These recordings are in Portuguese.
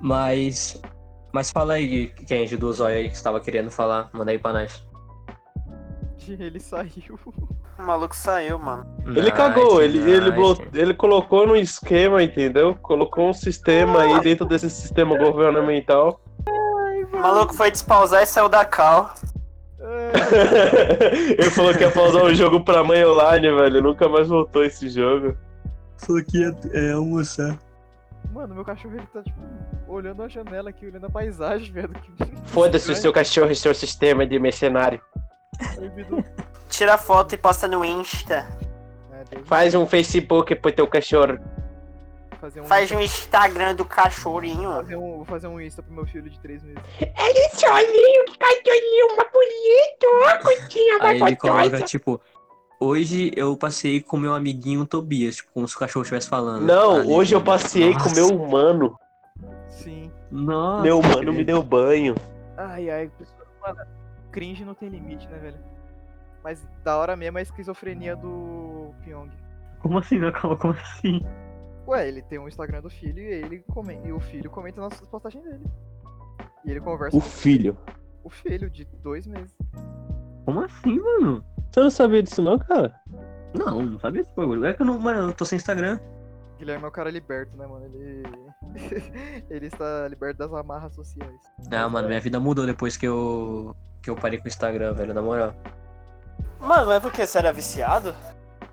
Mas. Mas fala aí, Kenji, do Zóio aí que você tava querendo falar. Manda aí pra nós. Ele saiu. O maluco saiu, mano. Ele cagou, ele, ele, nice. blo- ele colocou no esquema, entendeu? Colocou um sistema aí dentro desse sistema governamental. O maluco foi despausar e saiu da cal. É, ele falou que ia pausar o jogo pra mãe online, velho. Nunca mais voltou esse jogo. Falou que ia é, almoçar. Mano, meu cachorro ele tá, tipo, olhando a janela aqui, olhando a paisagem, velho. Que... Foda-se o seu cachorro e seu sistema de mercenário. Tira foto e posta no Insta. É, Faz um Facebook pro teu cachorro. fazer um, Faz um Instagram do cachorrinho. fazer um, vou fazer um Insta pro meu filho de 3 meses. Ele solinho, que cachorrinho, uma bonito, coitinha, Aí ele coloca, tipo, hoje eu passei com meu amiguinho Tobias, tipo, como se o cachorro estivesse falando. Não, Ali, hoje eu passei com nossa, meu humano. Sim. Nossa. Meu humano me deu banho. Ai, ai, pessoal, mano, cringe não tem limite, né, velho? Mas da hora mesmo é a esquizofrenia do Pyong. Como assim? Calma, como assim? Ué, ele tem um Instagram do filho e ele comenta, e o filho comenta nas postagens dele. E ele conversa O com filho. o filho de dois meses. Como assim, mano? Você não sabia disso não, cara? Não, não sabia desse bagulho. É que eu não, mano, eu tô sem Instagram. Guilherme é o cara liberto, né, mano? Ele. ele está liberto das amarras sociais. Ah, mano, minha vida mudou depois que eu. que eu parei com o Instagram, velho, na moral. Mano, é porque você era viciado?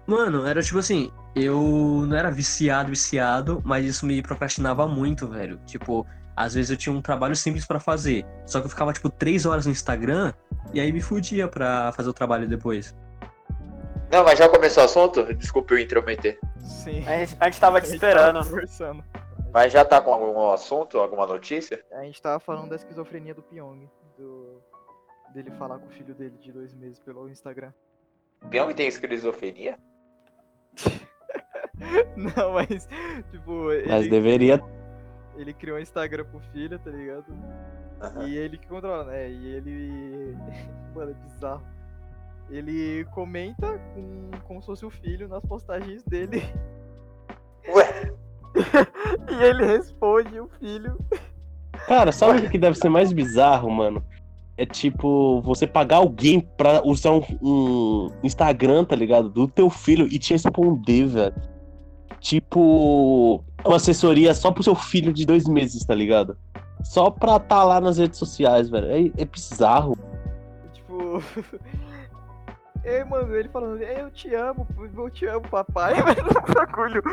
Mano, era tipo assim, eu não era viciado, viciado, mas isso me procrastinava muito, velho. Tipo, às vezes eu tinha um trabalho simples pra fazer, só que eu ficava, tipo, três horas no Instagram e aí me fudia pra fazer o trabalho depois. Não, mas já começou o assunto? Desculpa eu intrometer. Sim. A gente, a gente tava te A gente tava esperando. Conversando. Mas já tá com algum assunto, alguma notícia? A gente tava falando da esquizofrenia do Pyong. Do... Dele falar com o filho dele de dois meses pelo Instagram. Que tem esquizofrenia? Não, mas, tipo, Mas ele, deveria. Ele criou um Instagram pro filho, tá ligado? E ele que controla, né? E ele. Mano, é bizarro. Ele comenta com, como se fosse o filho nas postagens dele. Ué, E ele responde o filho. Cara, sabe o que deve ser mais bizarro, mano? É tipo, você pagar alguém pra usar um, um Instagram, tá ligado? Do teu filho e te responder, velho. Tipo, uma assessoria só pro seu filho de dois meses, tá ligado? Só pra tá lá nas redes sociais, velho. É, é bizarro. Tipo. Ei, mano, ele falando, "Ei, eu te amo, eu te amo, papai. Mas um bagulho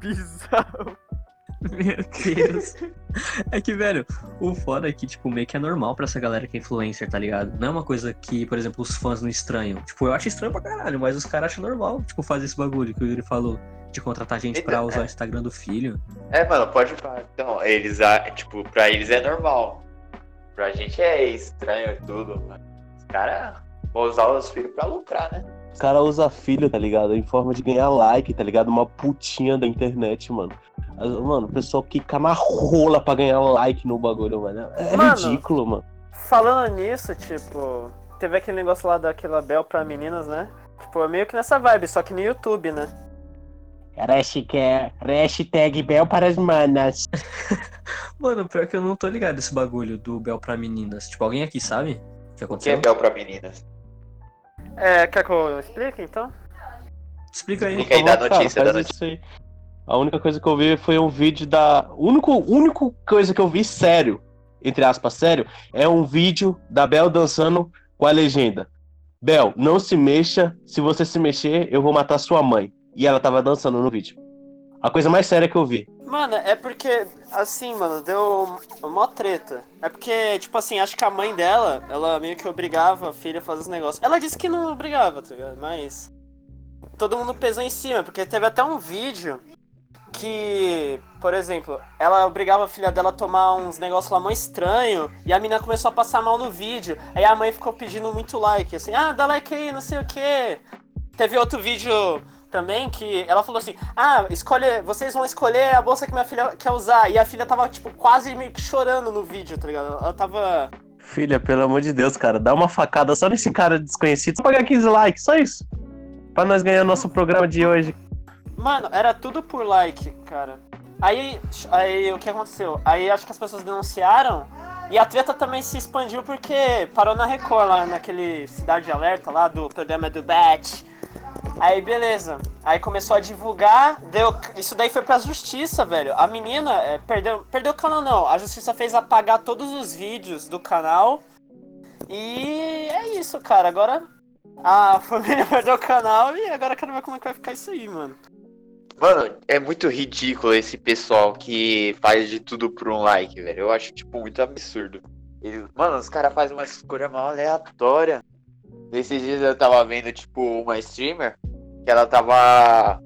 bizarro. Meu Deus. É que, velho, o foda é que, tipo, meio que é normal pra essa galera que é influencer, tá ligado? Não é uma coisa que, por exemplo, os fãs não estranham. Tipo, eu acho estranho pra caralho, mas os caras acham normal, tipo, fazer esse bagulho que o Yuri falou. De contratar gente pra Então, usar é. o Instagram do filho. é, mano, pode falar. Então, eles, ah, tipo, pra eles é normal. Pra gente é estranho e tudo. mano. Os caras vão usar os filhos pra lucrar, né? O cara usa filho, tá ligado? Em forma de ganhar like, tá ligado? Uma putinha da internet, mano. Mano, o pessoal quica na rola pra ganhar like no bagulho, mano. É Mano. ridículo, mano. Falando nisso, tipo, teve aquele negócio lá daquela Bel pra meninas, né? Tipo, é meio que nessa vibe, só que no YouTube, né? Hashtag, hashtag Bel para as manas. Mano, pior que eu não tô ligado esse bagulho do Bel pra meninas. Tipo, alguém aqui sabe o que O que é aconteceu? Bel pra meninas? É, quer que eu explique então? Explica aí. Explica aí da notícia, da notícia. A única coisa que eu vi foi um vídeo da. Único, única coisa que eu vi sério, entre aspas, sério, é um vídeo da Bel dançando com a legenda. Bel, não se mexa. Se você se mexer, eu vou matar sua mãe. E ela tava dançando no vídeo. A coisa mais séria que eu vi. Mano, é porque, assim, mano, deu mó treta. É porque, tipo assim, acho que a mãe dela, ela meio que obrigava a filha a fazer os negócios. Ela disse que não obrigava, tá ligado? Mas. Todo mundo pesou em cima, porque teve até um vídeo que, por exemplo, ela obrigava a filha dela a tomar uns negócios lá mó estranho e a menina começou a passar mal no vídeo. Aí a mãe ficou pedindo muito like, assim, ah, dá like aí, não sei o que. Teve outro vídeo também que ela falou assim: Ah, escolhe, vocês vão escolher a bolsa que minha filha quer usar. E a filha tava, tipo, quase meio que chorando no vídeo, tá ligado? Ela tava. Filha, pelo amor de Deus, cara, dá uma facada só nesse cara desconhecido. Só pagar 15 likes, só isso. Pra nós ganhar nosso programa de hoje. Mano, era tudo por like, cara. Aí, aí o que aconteceu? Aí acho que as pessoas denunciaram e a treta também se expandiu porque parou na Record lá, naquele Cidade de Alerta lá do programa do Bat. Aí beleza. Aí começou a divulgar, deu. Isso daí foi pra justiça, velho. A menina é, perdeu. Perdeu o canal não. A justiça fez apagar todos os vídeos do canal. E é isso, cara. Agora a família perdeu o canal e agora quero ver como é que vai ficar isso aí, mano. Mano, é muito ridículo esse pessoal que faz de tudo por um like, velho. Eu acho, tipo, muito absurdo. Eles- mano, os caras fazem uma escolha mal aleatória. Nesses dias eu tava vendo, tipo, uma streamer que ela tava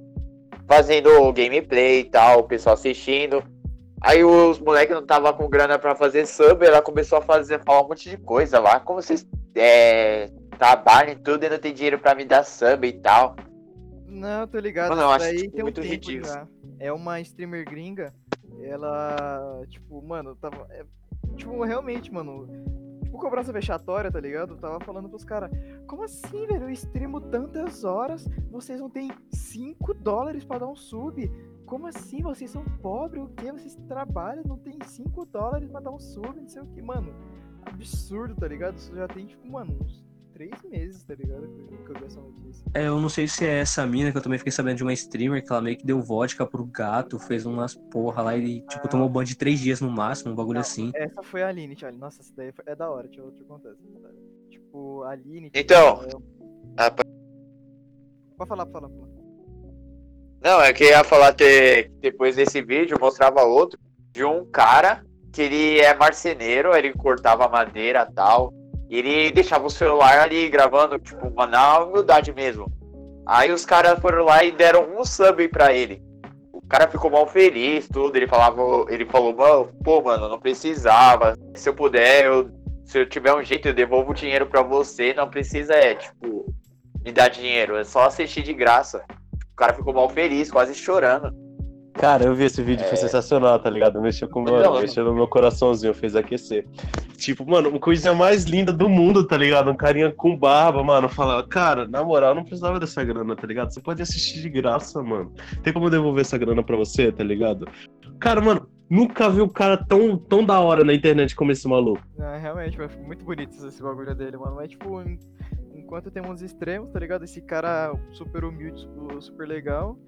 fazendo gameplay e tal, o pessoal assistindo. Aí os moleques não tava com grana pra fazer sub, ela começou a fazer, falar um monte de coisa lá. Como vocês é, trabalham e tudo e não tem dinheiro pra me dar sub e tal. Não, tô ligado. Mano, eu acho, daí tipo, tem um muito tempo ridículo. já. É uma streamer gringa. Ela, tipo, mano, tava. é, tipo, realmente, mano. Tipo, cobrança vexatória, tá ligado? Tava falando pros caras. Como assim, velho? Eu streamo tantas horas, vocês não têm 5 dólares pra dar um sub. Como assim? Vocês são pobres? O quê? Vocês trabalham, não tem 5 dólares pra dar um sub, não sei o que. Mano, absurdo, tá ligado? Isso já tem, tipo, mano, uns 3 meses, tá ligado? Que eu vi essa notícia. É, eu não sei se é essa mina que eu também fiquei sabendo de uma streamer que ela meio que deu vodka pro gato, fez umas porra lá e, tipo, tomou banho de três dias no máximo, um bagulho Não, assim. Essa foi a Aline, Charlie. Nossa, essa daí foi- é da hora, deixa eu te contar. Tipo, a Aline. tipo, Então, ela- Ah, pa- Pode falar, pode falar, pode falar. Não, é que eu ia falar que depois desse vídeo mostrava outro de um cara que ele é marceneiro, ele cortava madeira e tal. Ele deixava o celular ali gravando, tipo, uma, na humildade mesmo. Aí os caras foram lá e deram um sub pra ele. O cara ficou mal feliz, tudo. Ele falava, ele falou, mano, pô, mano, não precisava. Se eu puder, eu, se eu tiver um jeito, eu devolvo o dinheiro pra você. Não precisa, é, tipo, me dar dinheiro. É só assistir de graça. O cara ficou mal feliz, quase chorando. Cara, eu vi esse vídeo, foi sensacional, tá ligado? Mexeu com meu, Não, mexeu no meu coraçãozinho, fez aquecer. Tipo, mano, uma coisa mais linda do mundo, tá ligado? Um carinha com barba, mano, fala, cara, na moral, não precisava dessa grana, tá ligado? Você pode assistir de graça, mano. Tem como eu devolver essa grana pra você, tá ligado? Cara, mano, nunca vi um cara tão, tão da hora na internet como esse maluco. Não, realmente, mas muito bonito esse- bagulho dele, mano. Mas, tipo, en- enquanto tem uns extremos, tá ligado? Esse cara super humilde, su- super legal.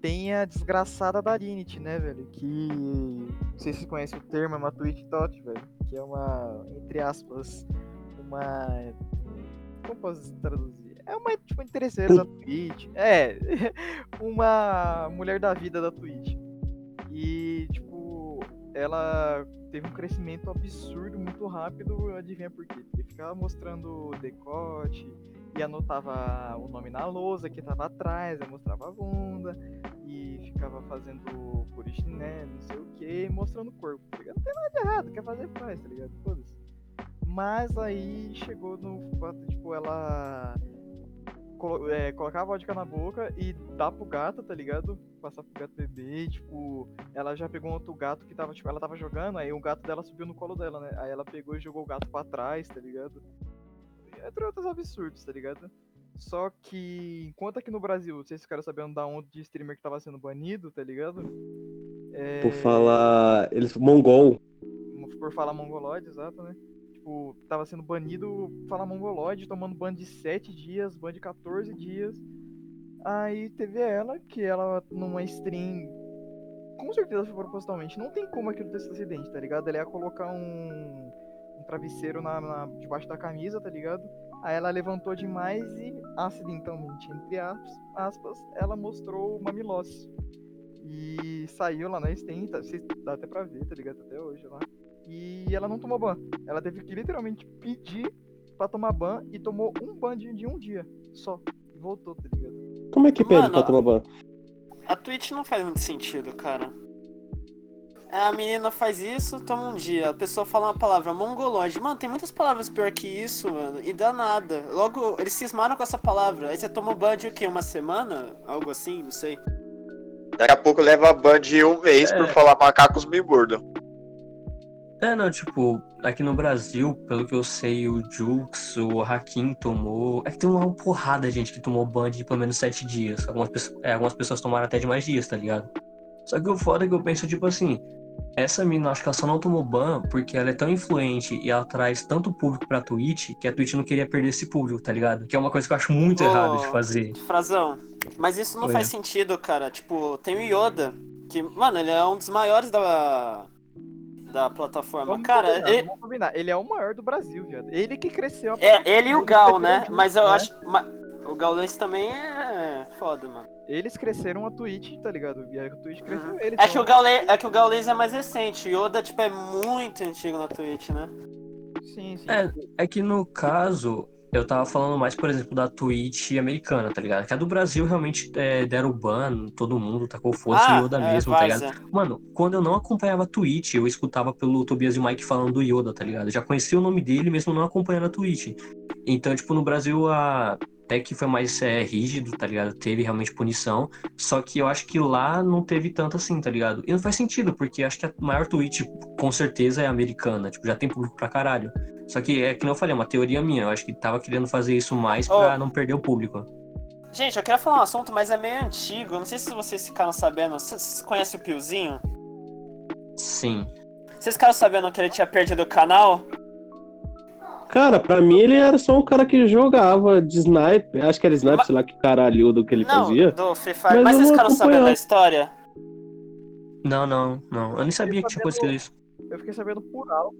Tem a desgraçada da Linit, né, velho? Que. Não sei se vocês conhecem o termo, é uma Twitch Tot, velho. Que é uma, entre aspas, uma. Como posso traduzir? É uma, tipo, interesseira da Twitch. É, uma mulher da vida da Twitch. E, tipo, ela teve um crescimento absurdo, muito rápido, adivinha por quê? Porque ficava mostrando decote, e anotava o nome na lousa que tava atrás, aí mostrava a bunda, e ficava fazendo polichinelo, não sei o que, mostrando o corpo, tá ligado? Não tem nada de errado, quer fazer, faz, tá ligado? Foda-se. Mas aí chegou no fato, tipo, ela colo- é, colocar a vodka na boca e dar pro gato, tá ligado? Passar pro gato beber, tipo, ela já pegou um outro gato que tava, tipo, ela tava jogando, aí o gato dela subiu no colo dela, né? Aí ela pegou e jogou o gato pra trás, tá ligado? Entre outros absurdos, tá ligado? Só que, enquanto aqui no Brasil, vocês ficaram sabendo da onda de streamer que tava sendo banido, tá ligado? É, Por falar. Eles. Mongol. por falar mongoloide, exato, né? Tipo, tava sendo banido falar mongoloide, tomando ban de 7 dias, ban de 14 dias. Aí teve ela, que ela numa stream. Com certeza foi propositalmente. Não tem como aquilo ter sido acidente, tá ligado? Ela ia colocar um travesseiro na, na- debaixo da camisa, tá ligado? Aí ela levantou demais e, acidentalmente, entre aspas, aspas ela mostrou o mamilose. E saiu lá na cês- dá até pra ver, tá ligado? Até hoje lá. E ela não tomou ban. Ela teve que literalmente pedir pra tomar ban e tomou um ban de, de um dia só. E voltou, tá ligado? Como é que pede Mano, pra tomar banho? A Twitch não faz muito sentido, cara. A menina faz isso, toma um dia. A pessoa fala uma palavra mongoloide. Mano, tem muitas palavras pior que isso, mano. E dá nada. Logo, eles cismaram com essa palavra. Aí você tomou ban de o quê? Uma semana? Algo assim? Não sei. Daqui a pouco leva ban de um mês por É. falar macacos me mordam. É, não, tipo, aqui no Brasil, pelo que eu sei, o Jux, o Hakim tomou. É que tem uma porrada de gente que tomou ban de pelo menos sete dias. Algumas, pessoas- é, algumas pessoas tomaram até de mais dias, tá ligado? Só que o foda é que eu penso, tipo assim, essa mina, acho que ela só não tomou ban porque ela é tão influente e ela traz tanto público pra Twitch que a Twitch não queria perder esse público, tá ligado? Que é uma coisa que eu acho muito Ô, errado de fazer. Frazão, mas isso não Oi. faz sentido, cara. Tipo, tem o Yoda, que, mano, ele é um dos maiores da, da plataforma. Vamos cara, combinar, ele, vamos combinar. Ele é o maior do Brasil, viado. Ele que cresceu. a é ele e o Gal, né? grande, Mas eu né? acho. O Gaules também é foda, mano. Eles cresceram a Twitch, tá ligado? E a Twitch cresceu Uhum. eles. É que, o Gaules, é que o Gaules é mais recente. O Yoda, tipo, é muito antigo na Twitch, né? Sim, sim. É, é que no caso, eu tava falando mais, por exemplo, da Twitch americana, tá ligado? Que a do Brasil realmente é, deram ban, todo mundo tacou foda-se ah, o Yoda é, mesmo, tá ligado? Mano, quando eu não acompanhava a Twitch, eu escutava pelo Tobias e o Mike falando do Yoda, tá ligado? Eu já conhecia o nome dele mesmo não acompanhando a Twitch. Então, tipo, no Brasil, a... até que foi mais é, rígido, tá ligado? Teve realmente punição. Só que eu acho que lá não teve tanto assim, tá ligado? E não faz sentido, porque acho que a maior Twitch, com certeza, é americana. Tipo, já tem público pra caralho. Só que é que não eu falei, é uma teoria minha. Eu acho que tava querendo fazer isso mais pra Oh. não perder o público. Gente, eu queria falar um assunto, mas é meio antigo. Eu Não sei se vocês ficaram sabendo. Vocês conhecem o Piozinho? Sim. Vocês ficaram sabendo que ele tinha perdido o canal? Cara, pra mim ele era só um cara que jogava de sniper. Acho que era sniper, Mas- sei lá que caralho do que ele não, fazia. do Free Fire. Mas Mas, vocês ficaram sabendo acompanhava. da história? Não, não, não. Eu nem sabia que tinha acontecido isso. Eu fiquei sabendo por alto.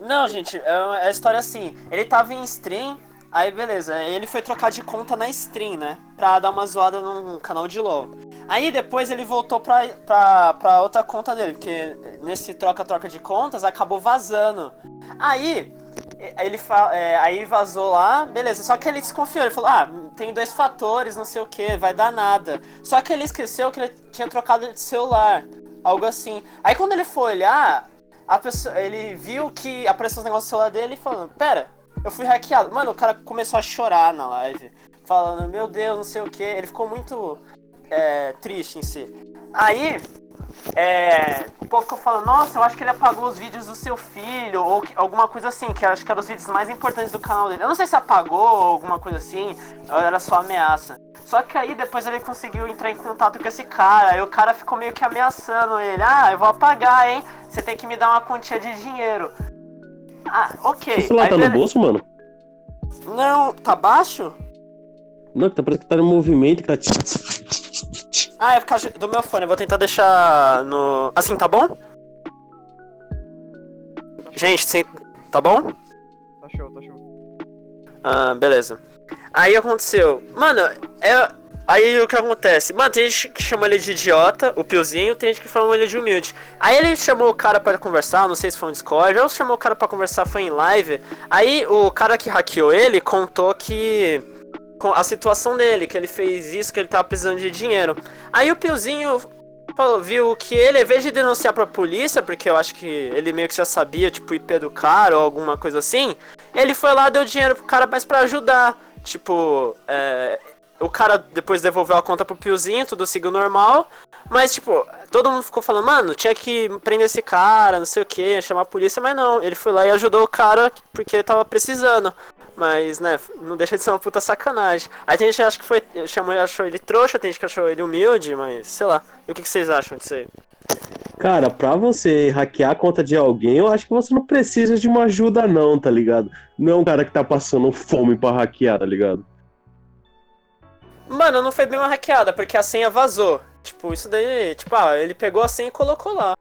Não, gente, é é a história assim. Ele tava em stream, aí beleza, ele foi trocar de conta na stream, né? Pra dar uma zoada num canal de LOL. Aí depois ele voltou pra, pra, pra outra conta dele, porque nesse troca-troca de contas acabou vazando. Aí, eh, ele é, aí vazou lá, beleza, só que ele desconfiou, ele falou, ah, tem dois fatores, não sei o que, vai dar nada. Só que ele esqueceu que ele tinha trocado de celular, algo assim. Aí quando ele foi olhar, a pessoa, ele viu que apareceu os negócios no celular dele e falando, pera, eu fui hackeado. Mano, o cara começou a chorar na live, falando, meu Deus, não sei o que. Ele ficou muito é, triste em si. Aí, é, o povo ficou falando, nossa, eu acho que ele apagou os vídeos do seu filho, ou que- alguma coisa assim, que eu acho que eram os vídeos mais importantes do canal dele. Eu não sei se apagou ou alguma coisa assim, ou era só ameaça. Só que aí depois ele conseguiu entrar em contato com esse cara, aí o cara ficou meio que ameaçando ele, ah, eu vou apagar, hein? Você tem que me dar uma quantia de dinheiro. Ah, ok. O celular tá no bolso, mano? Não, tá baixo? Não, tá parece que tá no movimento, cara. Ah, é por causa do meu fone. Eu vou tentar deixar no. Assim, tá bom? Gente, sim, tá bom? Tá show, tá show. Ah, beleza. Aí aconteceu. Mano, é. Aí o que acontece? Mano, tem gente que chama ele de idiota, o Piozinho, tem gente que chama ele de humilde. Aí ele chamou o cara pra conversar, não sei se foi um Discord, ou chamou o cara pra conversar, foi em live. Aí o cara que hackeou ele contou que. A situação dele, que ele fez isso, que ele tava precisando de dinheiro. Aí o Piozinho falou, viu que ele, em vez de denunciar pra polícia, porque eu acho que ele meio que já sabia, tipo, IP do cara ou alguma coisa assim, ele foi lá, deu dinheiro pro cara, mas pra ajudar. Tipo, é, o cara depois devolveu a conta pro Piozinho, tudo seguiu normal. Mas, tipo, todo mundo ficou falando, mano, tinha que prender esse cara, não sei o que, chamar a polícia, mas não. Ele foi lá e ajudou o cara porque ele tava precisando. Mas, né, não deixa de ser uma puta sacanagem. Tem gente acha que foi. Chamou, achou ele trouxa, tem gente que achou ele humilde, mas sei lá. E o que, que vocês acham disso aí? Cara, pra você hackear a conta de alguém, eu acho que você não precisa de uma ajuda, não, tá ligado? Não é um cara que tá passando fome pra hackear, tá ligado? Mano, não foi bem uma hackeada, porque a senha vazou. Tipo, isso daí, tipo, ah, ele pegou a senha e colocou lá.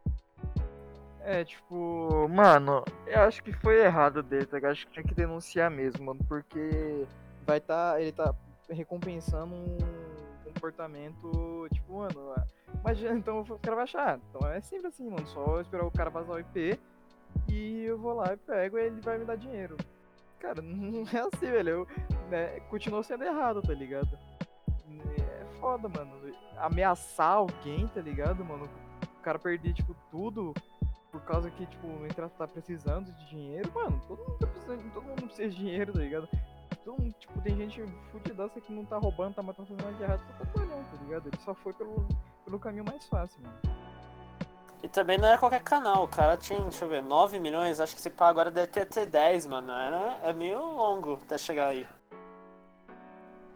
É, tipo, mano, eu acho que foi errado dele, tá ligado? Acho que tinha que denunciar mesmo, mano, porque vai tá, ele tá recompensando um comportamento, tipo, mano, imagina, então o cara vai achar, ah, então é sempre assim, mano, só esperar o cara vazar o IP e eu vou lá e pego e ele vai me dar dinheiro. Cara, não é assim, velho, eu, né, continuou sendo errado, tá ligado? É foda, mano, ameaçar alguém, tá ligado, mano? O cara perder, tipo, tudo por causa que, tipo, o entra tá precisando de dinheiro, mano, todo mundo tá precisando, todo mundo precisa de dinheiro, tá ligado? Todo mundo, tipo, tem gente fudidaça que não tá roubando, tá matando fazendo nada de errado, tá trabalhando, tá ligado? Ele só foi pelo, pelo caminho mais fácil, mano. E também não era qualquer canal, o cara tinha, deixa eu ver, 9 milhões, acho que se pá agora deve ter até 10, mano. Era, é meio longo até chegar aí.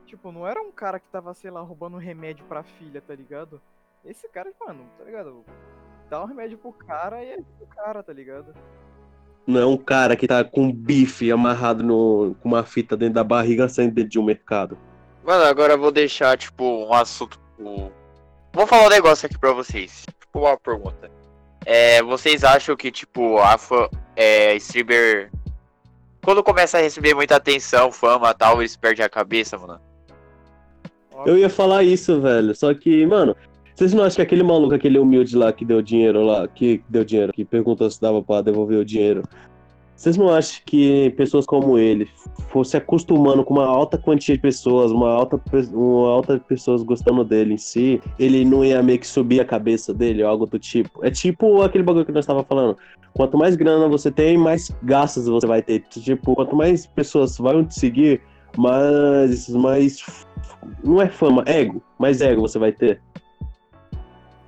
Tipo, não era um cara que tava, sei lá, roubando remédio pra filha, tá ligado? Esse cara, mano, tá ligado? Dá um remédio pro cara e é o cara, tá ligado? Não é um cara que tá com bife amarrado no, com uma fita dentro da barriga saindo dentro de um mercado. Mano, agora eu vou deixar, tipo, um assunto. tipo, Vou falar um negócio aqui pra vocês. Tipo, uma pergunta. É, vocês acham que, tipo, a fã, é, streamer. Quando começa a receber muita atenção, fama e tal, eles perdem a cabeça, mano? Eu ia falar isso, velho. Só que, mano, vocês não acham que aquele maluco, aquele humilde lá que deu dinheiro lá, que deu dinheiro, que perguntou se dava pra devolver o dinheiro. Vocês não acham que pessoas como ele fosse acostumando com uma alta quantia de pessoas, uma alta, uma alta pessoas gostando dele em si, ele não ia meio que subir a cabeça dele ou algo do tipo? É tipo aquele bagulho que nós tava falando. Quanto mais grana você tem, mais gastos você vai ter. Tipo, quanto mais pessoas vão te seguir, mais, mais não é fama, ego, mais ego você vai ter.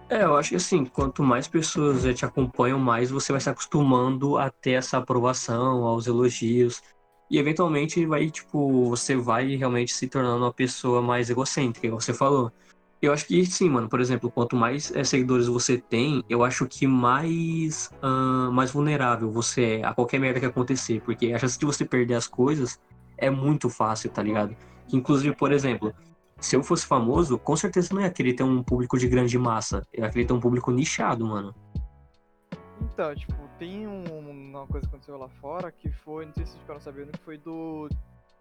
É, eu acho que assim, quanto mais pessoas eh, te acompanham, mais você vai se acostumando a ter essa aprovação, aos elogios. E eventualmente vai, tipo, você vai realmente se tornando uma pessoa mais egocêntrica, igual você falou. Eu acho que sim, mano. Por exemplo, quanto mais eh, seguidores você tem, eu acho que mais, ahn, mais vulnerável você é a qualquer merda que acontecer. Porque a chance de você perder as coisas é muito fácil, tá ligado? Inclusive, por exemplo, se eu fosse famoso, com certeza não ia querer ter um público de grande massa. Eu ia querer ter um público nichado, mano. Então, tipo, tem um- uma coisa que aconteceu lá fora que foi, não sei se vocês ficaram sabendo, que foi do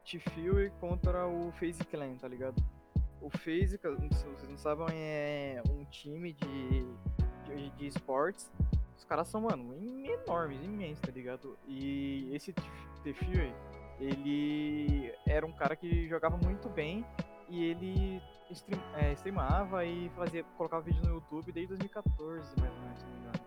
T-Fury contra o FaZe Clan, tá ligado? O FaZe, se vocês não sabem, é um time de, de, de esportes. Os caras são, mano, enormes, imensos, tá ligado? E esse T-Fury, ele era um cara que jogava muito bem e ele stream, é, streamava e fazia, colocava vídeo no YouTube desde 2014, mais ou menos, se não me engano.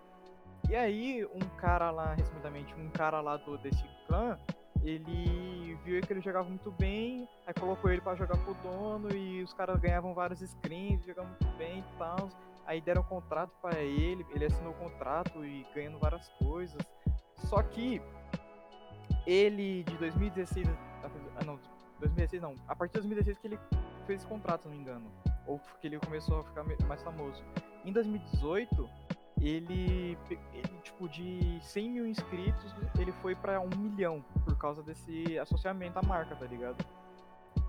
E aí, um cara lá, recentemente, um cara lá do, desse clã, ele viu que ele jogava muito bem, aí colocou ele pra jogar pro dono e os caras ganhavam vários screens, jogavam muito bem e tal. Aí deram um contrato pra ele, ele assinou o contrato e ganhando várias coisas. Só que ele de 2016, ah não, 2016 não, a partir de 2016 que ele fez esse contrato, se não me engano, ou que ele começou a ficar mais famoso. Em 2018, ele, ele, tipo, de 100 mil inscritos, ele foi pra 1 milhão por causa desse associamento à marca, tá ligado?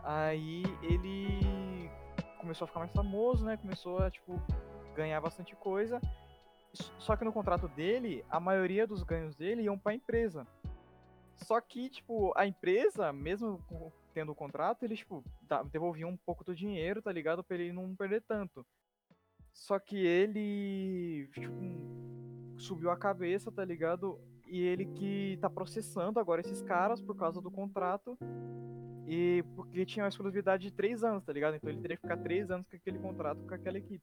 Aí ele começou a ficar mais famoso, né? Começou a, tipo, ganhar bastante coisa. Só que no contrato dele, a maioria dos ganhos dele iam pra empresa. Só que, tipo, a empresa, mesmo tendo o contrato, eles, tipo, devolviam um pouco do dinheiro, tá ligado? Pra ele não perder tanto. Só que ele tipo, subiu a cabeça, tá ligado? E ele que tá processando agora esses caras por causa do contrato. E porque tinha uma exclusividade de três anos, tá ligado? Então ele teria que ficar três anos com aquele contrato com aquela equipe.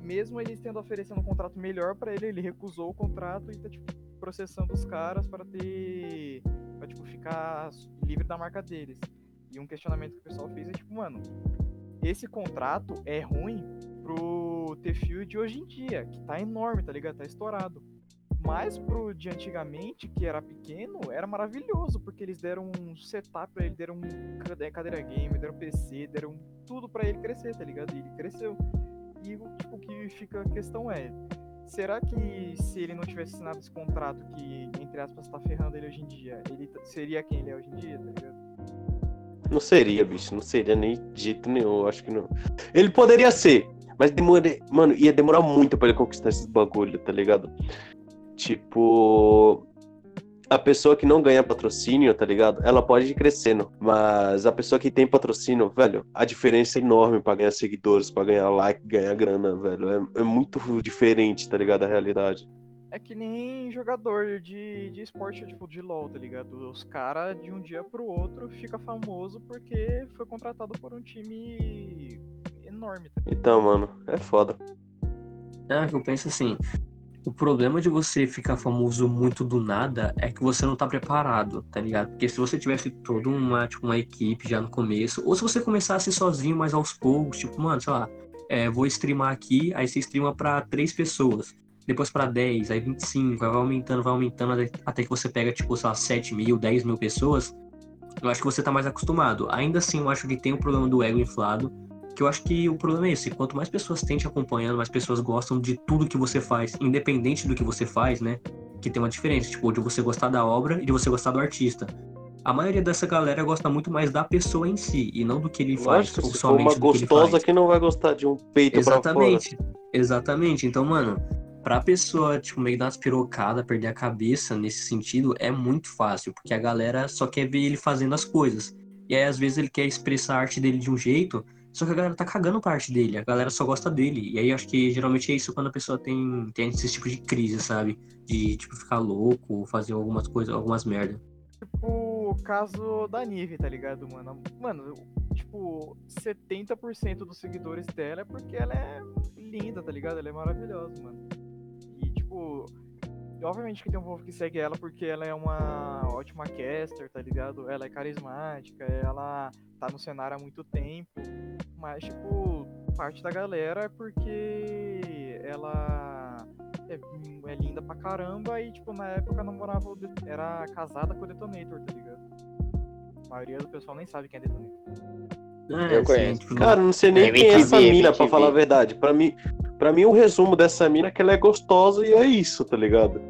Mesmo eles tendo oferecendo um contrato melhor pra ele, ele recusou o contrato e tá tipo, processando os caras para ter. Tipo, ficar livre da marca deles. E um questionamento que o pessoal fez é tipo, mano, esse contrato é ruim pro T-Field hoje em dia, que tá enorme, tá ligado? Tá estourado. Mas pro de antigamente, que era pequeno, era maravilhoso, porque eles deram um setup pra ele, deram um cade- cadeira game, deram PC, deram tudo pra ele crescer, tá ligado? E ele cresceu. E o tipo, que fica a questão é, será que se ele não tivesse assinado esse contrato que, entre aspas, tá ferrando ele hoje em dia, ele seria quem ele é hoje em dia, tá ligado? Não seria, bicho. Não seria nem de jeito nenhum, eu acho que não. Ele poderia ser, mas demora... Mano, ia demorar muito pra ele conquistar esses bagulho, tá ligado? Tipo. A pessoa que não ganha patrocínio, tá ligado? Ela pode ir crescendo. Mas a pessoa que tem patrocínio, velho, a diferença é enorme pra ganhar seguidores, pra ganhar like, ganhar grana, velho. É, é muito diferente, tá ligado? A realidade. É que nem jogador de, de esporte, tipo, de LoL, tá ligado? Os caras, de um dia pro outro, fica famoso porque foi contratado por um time enorme, tá Então, mano, é foda. É, que eu penso assim, o problema de você ficar famoso muito do nada é que você não tá preparado, tá ligado? Porque se você tivesse toda uma, tipo, uma equipe já no começo, ou se você começasse sozinho, mas aos poucos, tipo, mano, sei lá, é, vou streamar aqui, aí você streama pra três pessoas, depois pra 10, aí 25, aí vai aumentando, vai aumentando, até- até que você pega, tipo, sei lá, 7 mil, 10 mil pessoas, eu acho que você tá mais acostumado. Ainda assim, eu acho que tem o problema do ego inflado, Que eu acho que o problema é esse. Quanto mais pessoas têm te acompanhando, mais pessoas gostam de tudo que você faz, independente do que você faz, né? Que tem uma diferença, tipo, de você gostar da obra e de você gostar do artista. A maioria dessa galera gosta muito mais da pessoa em si e não do que ele faz, Lógico, ou se for somente uma que gostosa faz. que não vai gostar de um peito pra fora. Exatamente. Exatamente. Então, mano, pra pessoa, tipo, meio dar umas pirocadas, perder a cabeça nesse sentido, é muito fácil, porque a galera só quer ver ele fazendo as coisas. E aí, às vezes, ele quer expressar a arte dele de um jeito, só que a galera tá cagando pra arte dele, a galera só gosta dele. E aí, acho que geralmente é isso quando a pessoa tem, tem esse tipo de crise, sabe? De, tipo, ficar louco, fazer algumas coisas, algumas merda. Tipo, o caso da Nive, tá ligado, mano? Mano, tipo, 70% dos seguidores dela é porque ela é linda, tá ligado? Ela é maravilhosa, mano. E, tipo, obviamente que tem um povo que segue ela porque ela é uma ótima caster, tá ligado? Ela é carismática, ela tá no cenário há muito tempo. Mas, tipo, parte da galera é porque ela é, é linda pra caramba e, tipo, na época namorava, era casada com o Detonator, tá ligado? A maioria do pessoal nem sabe quem é Detonator. É, Eu conheço. tipo, Cara, não sei nem É quem é essa MTV, mina, pra MTV. falar a verdade. Pra mim, pra mim, o resumo dessa mina é que ela é gostosa e é isso, tá ligado?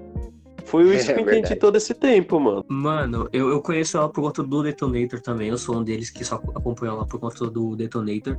Foi isso É que eu entendi verdade. todo esse tempo, mano. Mano, eu, eu conheço ela por conta do Detonator também. Eu sou um deles que só acompanha ela por conta do Detonator.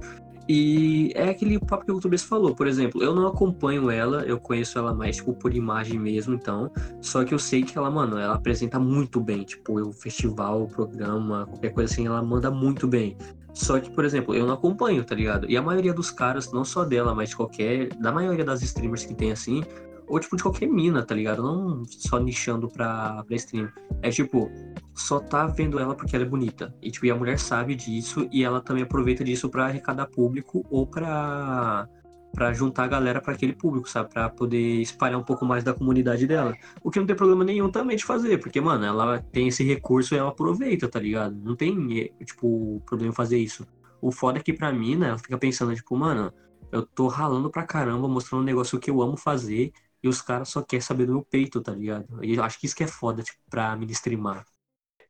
E é aquele papo que o Tobias falou, por exemplo, eu não acompanho ela, eu conheço ela mais, tipo, por imagem mesmo, então. Só que eu sei que ela, mano, ela apresenta muito bem, tipo, o festival, o programa, qualquer coisa assim, ela manda muito bem. Só que, por exemplo, eu não acompanho, tá ligado? E a maioria dos caras, não só dela, mas de qualquer. Da maioria das streamers que tem assim, ou tipo de qualquer mina, tá ligado? Não só nichando pra, pra stream. É tipo, só tá vendo ela porque ela é bonita. E, tipo, e a mulher sabe disso e ela também aproveita disso pra arrecadar público ou pra, pra juntar a galera pra aquele público, sabe? Pra poder espalhar um pouco mais da comunidade dela. O que não tem problema nenhum também de fazer, porque, mano, ela tem esse recurso e ela aproveita, tá ligado? Não tem, tipo, problema em fazer isso. O foda é que pra mim, né, ela fica pensando, tipo, mano, eu tô ralando pra caramba, mostrando um negócio que eu amo fazer e os caras só querem saber do meu peito, tá ligado? E eu acho que isso que é foda, tipo, pra me streamar.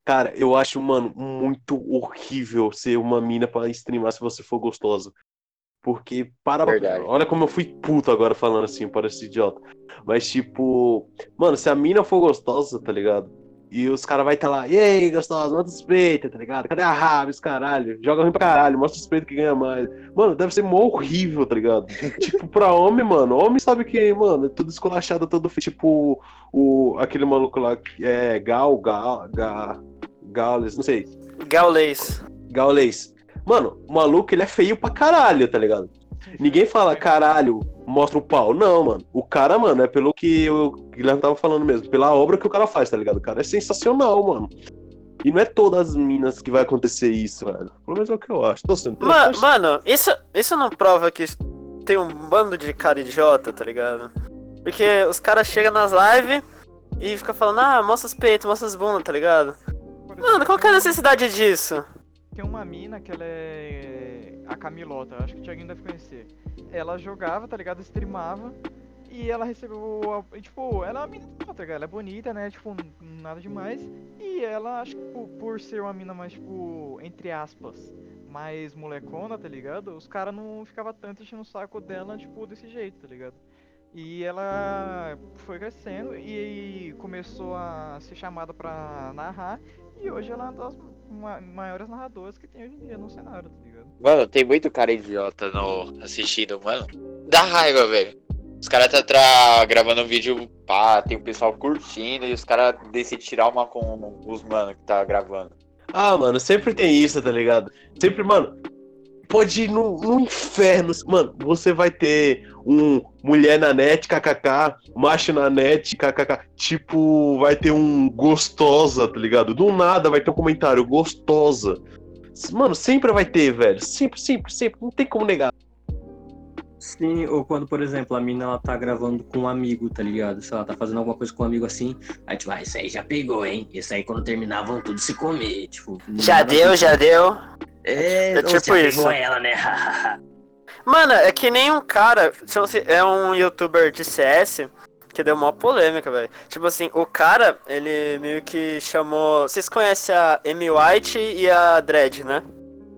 Cara, eu acho, mano, muito horrível ser uma mina pra streamar se você for gostosa. Porque, para. Verdade. Olha como eu fui puto agora falando assim, parece idiota. Mas, tipo, mano, se a mina for gostosa, tá ligado? E os caras vai estar lá, e aí, gostosa, mostra os peitos, tá ligado? Cadê a raba, esse caralho? Joga ruim pra caralho, mostra os peitos que ganha mais. Mano, deve ser mó horrível, tá ligado? tipo, pra homem, mano, homem sabe que, mano, é tudo esculachado, todo tipo, o, aquele maluco lá, que é Gal, Gal, Gal, Gaules, não sei, Gaulês. Gaulês. Mano, o maluco, ele é feio pra caralho, tá ligado? Ninguém fala, caralho, mostra o pau. Não, mano. O cara, mano, é pelo que o Guilherme tava falando mesmo. Pela obra que o cara faz, tá ligado? O cara é sensacional, mano. E não é todas as minas que vai acontecer isso, velho. Pelo menos é o que eu acho. Tô sendo Ma- mano, isso, isso não prova que tem um bando de cara idiota, tá ligado? Porque os caras chegam nas lives e ficam falando, ah, mostra os peitos, mostra as bundas, tá ligado? Mano, qual que é a necessidade disso? Tem uma mina que ela é a Camilota, acho que o Thiaguinho deve conhecer. Ela jogava, tá ligado? Streamava. E ela recebeu. a- Tipo, ela é uma mina, tá ligado? Ela é bonita, né? Tipo, nada demais. E ela, acho que por, por ser uma mina mais, tipo, entre aspas, mais molecona, tá ligado? Os caras não ficavam tanto enchendo o saco dela, tipo, desse jeito, tá ligado? E ela foi crescendo e começou a ser chamada pra narrar. E hoje ela é uma das ma- maiores narradoras que tem hoje em dia no cenário, tá ligado? Mano, tem muito cara idiota no assistindo, mano. Dá raiva, velho. Os caras tá tra- gravando um vídeo, pá, tem o pessoal curtindo e os caras decidem tirar uma com os mano que tá gravando. Ah, mano, sempre tem isso, tá ligado? Sempre, mano, pode ir no, no inferno. Mano, você vai ter um mulher na net, kkk, macho na net, kkk. Tipo, vai ter um gostosa, tá ligado? Do nada vai ter um comentário, gostosa. Mano, sempre vai ter, velho. Sempre, sempre, sempre. Não tem como negar. Sim, ou quando, por exemplo, a mina ela tá gravando com um amigo, tá ligado? Se ela tá fazendo alguma coisa com um amigo assim, aí tipo, ah, isso aí já pegou, hein? Isso aí quando terminar vão tudo se comer, tipo. Já deu, já deu. É, É tipo já pegou isso. ela, né? Mano, é que nem um cara. É um youtuber de CS que deu uma polêmica, velho. Tipo assim, o cara, ele meio que chamou. Vocês conhecem a Amy White e a Dredd, né?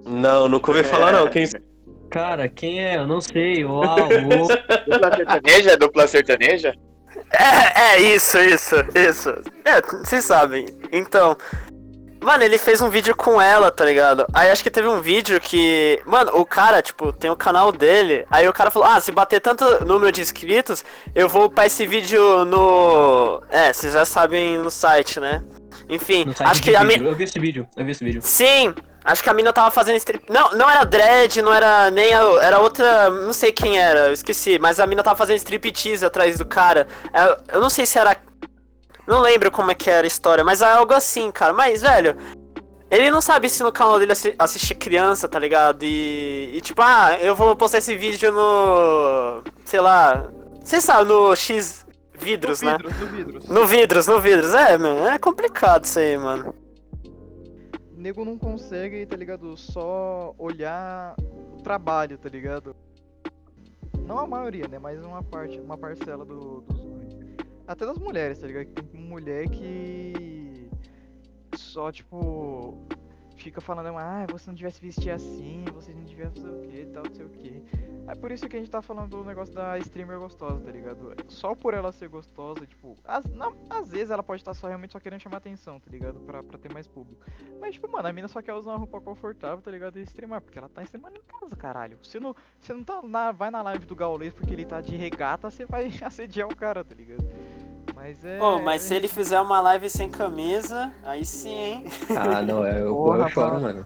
Não, nunca ouvi falar, não. Quem. Cara, quem é? Eu não sei. Uau, uau. Dupla sertaneja? Dupla sertaneja? É, é, isso, isso, isso. É, vocês sabem. Então. Mano, ele fez um vídeo com ela, tá ligado? Aí acho que teve um vídeo que. Mano, o cara, tipo, tem o canal dele. Aí o cara falou: Ah, se bater tanto número de inscritos, eu vou upar esse vídeo no. É, vocês já sabem no site, né? Enfim, No site acho que a vídeo. mina. Eu vi esse vídeo, eu vi esse vídeo. Sim, acho que a mina tava fazendo strip. Não, não era dread, não era nem. A... Era outra. Não sei quem era, eu esqueci. Mas a mina tava fazendo striptease atrás do cara. É, Eu não sei se era. Não lembro como é que era a história, mas é algo assim, cara. Mas, velho. Ele não sabe se no canal dele assi- assistir criança, tá ligado? E, e tipo, ah, eu vou postar esse vídeo no. Sei lá. Você sabe, no X vidros, no né? vidros, no vidros. No vidros, no vidros. É, mano, é complicado isso aí, mano. Nego não consegue, tá ligado? Só olhar o trabalho, tá ligado? Não a maioria, né? Mas uma parte, uma parcela do, dos homens. Até das mulheres, tá ligado? Tem mulher que só, tipo, fica falando, ah, você não devia se vestir assim, você não devia fazer o que, tal, não sei o que. É por isso que a gente tá falando do negócio da streamer gostosa, tá ligado? Só por ela ser gostosa, tipo, às, não, às vezes ela pode estar só realmente só querendo chamar atenção, tá ligado? Pra, pra ter mais público. Mas, tipo, mano, a mina só quer usar uma roupa confortável, tá ligado? E streamar, porque ela tá streamando em casa, caralho. Você não, você não tá na, vai na live do Gaulês porque ele tá de regata, você vai assediar o cara, tá ligado? Mas é. Pô, mas se ele fizer uma live sem camisa, aí sim, hein? Ah, não, eu, eu, Porra, eu choro, mano.